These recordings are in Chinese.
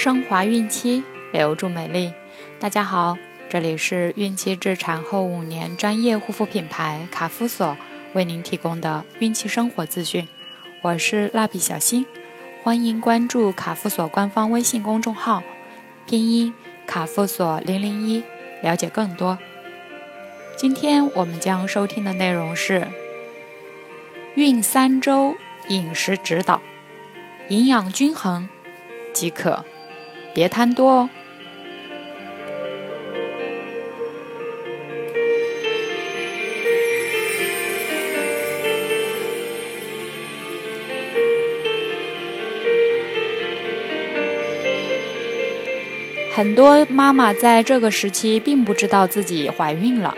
升华孕期，留住美丽。大家好，这里是孕期至产后五年专业护肤品牌卡夫索为您提供的孕期生活资讯。我是蜡笔小新，欢迎关注卡夫索官方微信公众号，拼音卡夫索零零一，了解更多。今天我们将收听的内容是孕三周饮食指导，营养均衡即可，别贪多哦。很多妈妈在这个时期并不知道自己怀孕了。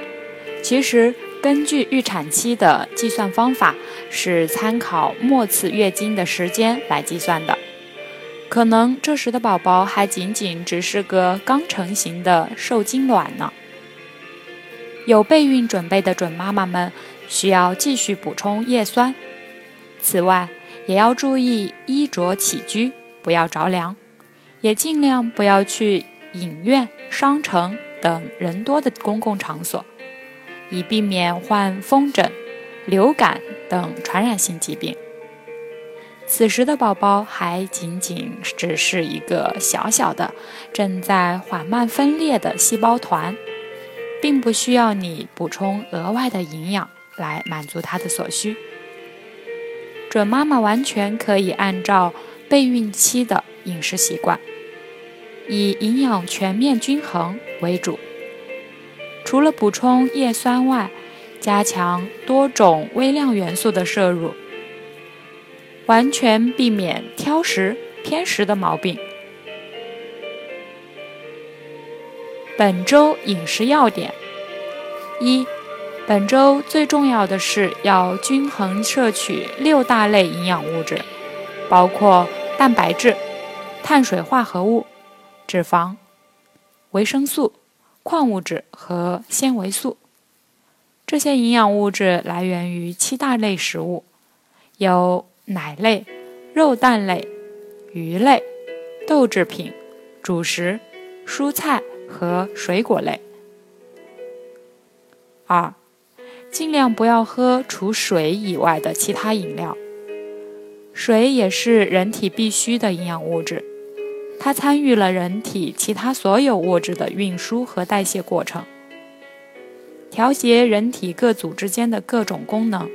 其实，根据预产期的计算方法，是参考末次月经的时间来计算的。可能这时的宝宝还仅仅只是个刚成型的受精卵呢。有备孕准备的准妈妈们需要继续补充叶酸。此外，也要注意衣着起居，不要着凉，也尽量不要去影院、商城等人多的公共场所。以避免患风疹、流感等传染性疾病。此时的宝宝还仅仅只是一个小小的、正在缓慢分裂的细胞团，并不需要你补充额外的营养来满足他的所需。准妈妈完全可以按照备孕期的饮食习惯，以营养全面均衡为主。除了补充叶酸外，加强多种微量元素的摄入，完全避免挑食偏食的毛病。本周饮食要点：一、本周最重要的是要均衡摄取六大类营养物质，包括蛋白质、碳水化合物、脂肪、维生素。矿物质和纤维素，这些营养物质来源于七大类食物，有奶类、肉蛋类、鱼类、豆制品、主食、蔬菜和水果类。二，尽量不要喝除水以外的其他饮料，水也是人体必需的营养物质。它参与了人体其他所有物质的运输和代谢过程，调节人体各组织间的各种功能，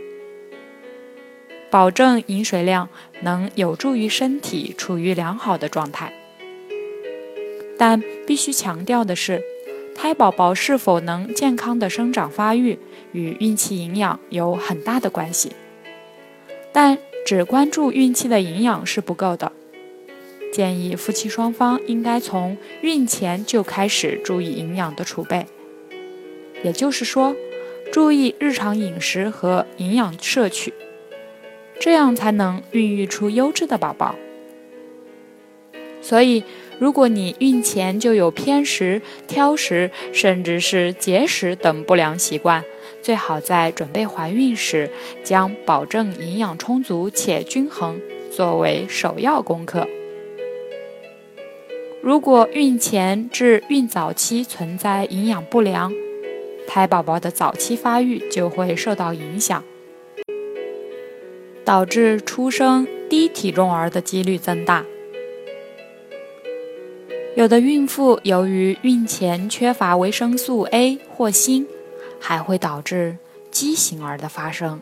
保证饮水量能有助于身体处于良好的状态。但必须强调的是，胎宝宝是否能健康的生长发育与孕期营养有很大的关系。但只关注孕期的营养是不够的。建议夫妻双方应该从孕前就开始注意营养的储备，也就是说，注意日常饮食和营养摄取，这样才能孕育出优质的宝宝。所以，如果你孕前就有偏食、挑食，甚至是节食等不良习惯，最好在准备怀孕时将保证营养充足且均衡作为首要功课。如果孕前至孕早期存在营养不良，胎宝宝的早期发育就会受到影响，导致出生低体重儿的几率增大。有的孕妇由于孕前缺乏维生素 A 或锌，还会导致畸形儿的发生。